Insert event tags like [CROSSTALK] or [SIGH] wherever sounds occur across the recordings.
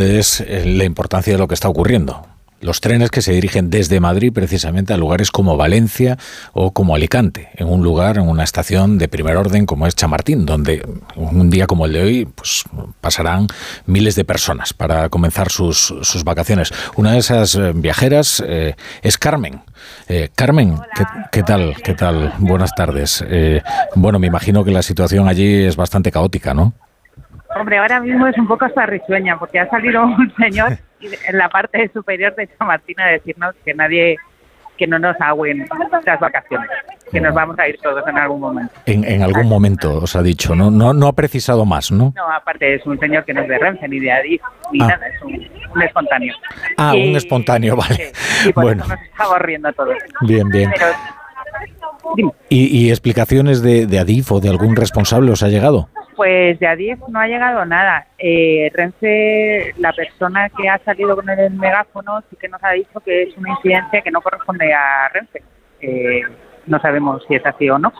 es eh, la importancia de lo que está ocurriendo los trenes que se dirigen desde Madrid precisamente a lugares como Valencia o como Alicante, en un lugar, en una estación de primer orden como es Chamartín, donde un día como el de hoy pues, pasarán miles de personas para comenzar sus, vacaciones. Una de esas eh, viajeras eh, es Carmen. Eh, Carmen, ¿qué, tal? ¿Qué tal? Buenas tardes. bueno, me imagino que la situación allí es bastante caótica, ¿no? Hombre, ahora mismo es un poco hasta risueña, porque ha salido un [LAUGHS] señor en la parte superior de Chamartín a decirnos que nadie, que no nos agüen las vacaciones, que nos vamos a ir todos en algún momento. En, algún momento, os ha dicho, ¿no? ¿no? No ha precisado más, ¿no? No, aparte es un señor que no es de Renfe, ni de Adif, ni ah. nada, es un, espontáneo. Ah, un espontáneo, vale. y por bueno. eso nos estamos riendo a todos. Bien, bien. ¿Y, explicaciones de, de Adif o de algún responsable os ha llegado? Pues de Adif no ha llegado nada. Eh, Renfe, la persona que ha salido con el megáfono, sí que nos ha dicho que es una incidencia que no corresponde a Renfe. Eh, no sabemos si es así o no.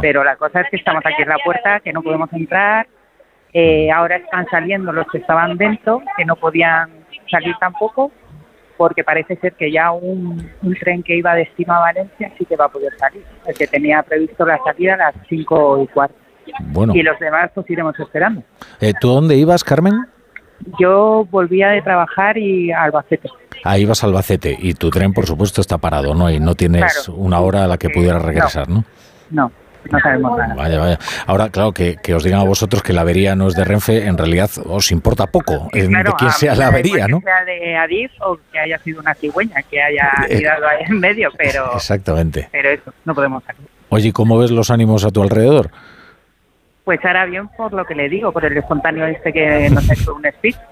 Pero la cosa es que estamos aquí en la puerta, que no podemos entrar. Eh, ahora están saliendo los que estaban dentro, que no podían salir tampoco, porque parece ser que ya un, un, tren que iba destino a Valencia sí que va a poder salir. El que tenía previsto la salida a las 5 y cuarto. Y los demás pues iremos esperando. Eh, ¿Tú dónde ibas, Carmen? Yo volvía de trabajar y a Albacete. Ahí vas a Albacete y tu tren, por supuesto, está parado, ¿no? Y no tienes una hora a la que pudieras regresar, ¿no? No. No sabemos nada. Vaya, vaya. Ahora, claro, que, os digan a vosotros que la avería no es de Renfe, en realidad os importa poco de quién sea la avería, ¿no? Que sea de Adif o que haya sido una cigüeña que haya [LAUGHS] tirado eh, ahí en medio, pero... [LAUGHS] Exactamente. Pero eso, no podemos salir. Oye, ¿cómo ves los ánimos a tu alrededor? Pues ahora bien por lo que le digo, por el espontáneo este que nos ha hecho un speech. [LAUGHS]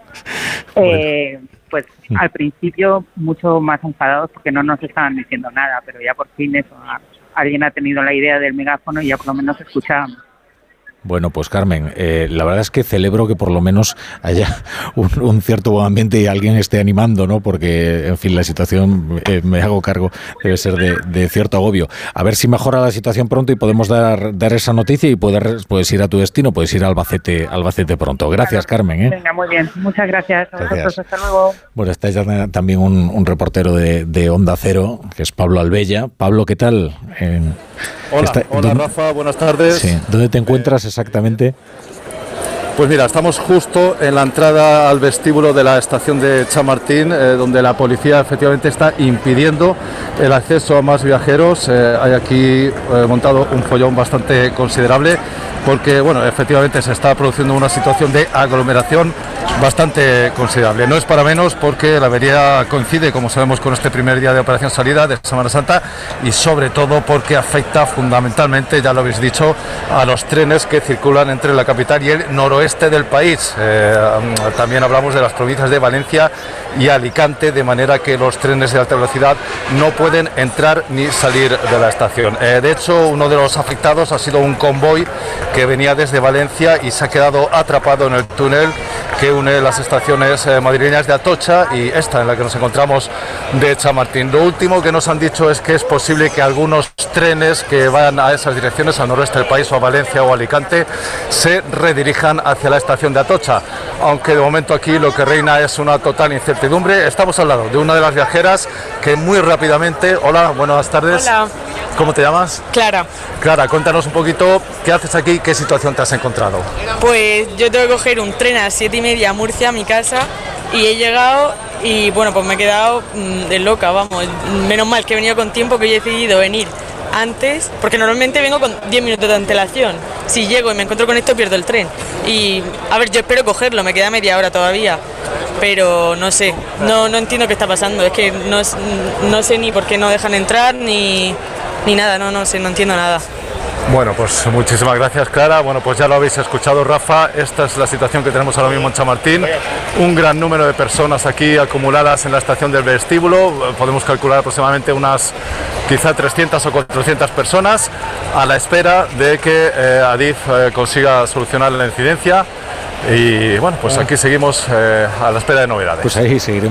Eh, pues al principio mucho más enfadados porque no nos estaban diciendo nada, pero ya por fin eso, alguien ha tenido la idea del megáfono y ya por lo menos escuchábamos. Bueno, pues Carmen, eh, la verdad es que celebro que por lo menos haya [LAUGHS] un, cierto buen ambiente y alguien esté animando, ¿no? Porque, en fin, la situación, eh, me hago cargo, debe ser de, cierto agobio. A ver si mejora la situación pronto y podemos dar, dar esa noticia y poder, puedes ir a tu destino, puedes ir a Albacete, Albacete pronto. Gracias, Carmen. ¿eh? Venga, muy bien. Muchas gracias a vosotros. Hasta luego. Bueno, está ya también un, reportero de, Onda Cero, que es Pablo Albella. Pablo, ¿qué tal? Hola, hola Rafa, buenas tardes. Sí. ¿Dónde te encuentras exactamente? Pues mira, estamos justo en la entrada al vestíbulo de la estación de Chamartín, eh, donde la policía efectivamente está impidiendo el acceso a más viajeros. Eh, hay aquí eh, montado un follón bastante considerable porque, bueno, efectivamente se está produciendo una situación de aglomeración bastante considerable. No es para menos porque la avería coincide, como sabemos, con este primer día de operación salida de Semana Santa y sobre todo porque afecta fundamentalmente, ya lo habéis dicho, a los trenes que circulan entre la capital y el noroeste del país. Eh, también hablamos de las provincias de Valencia y Alicante, de manera que los trenes de alta velocidad no pueden entrar ni salir de la estación. Eh, de hecho, uno de los afectados ha sido un convoy que venía desde Valencia y se ha quedado atrapado en el túnel que une las estaciones eh, madrileñas de Atocha y esta en la que nos encontramos de Chamartín. Lo último que nos han dicho es que es posible que algunos trenes que van a esas direcciones, al noroeste del país o a Valencia o Alicante, se redirijan hacia la estación de Atocha, aunque de momento aquí lo que reina es una total incertidumbre. Estamos al lado de una de las viajeras que muy rápidamente, hola, buenas tardes. Hola. ¿Cómo te llamas? Clara. Clara, cuéntanos un poquito qué haces aquí, qué situación te has encontrado. Pues yo tengo que coger un tren a las 7 y media a Murcia, a mi casa, y he llegado y bueno, pues me he quedado mm, de loca, vamos. Menos mal que he venido con tiempo que he decidido venir antes, porque normalmente vengo con 10 minutos de antelación. Si llego y me encuentro con esto, pierdo el tren. Y a ver, yo espero cogerlo, me queda media hora todavía, pero no sé, no, no entiendo qué está pasando. Es que no, no sé ni por qué no dejan entrar, ni, ni nada, no, no sé, no entiendo nada. Bueno, pues muchísimas gracias Clara. Bueno, pues ya lo habéis escuchado Rafa, esta es la situación que tenemos ahora mismo en Chamartín. Un gran número de personas aquí acumuladas en la estación del vestíbulo, podemos calcular aproximadamente unas quizá 300 o 400 personas a la espera de que eh, Adif eh, consiga solucionar la incidencia. Y bueno, pues aquí seguimos eh, a la espera de novedades. Pues ahí seguiremos.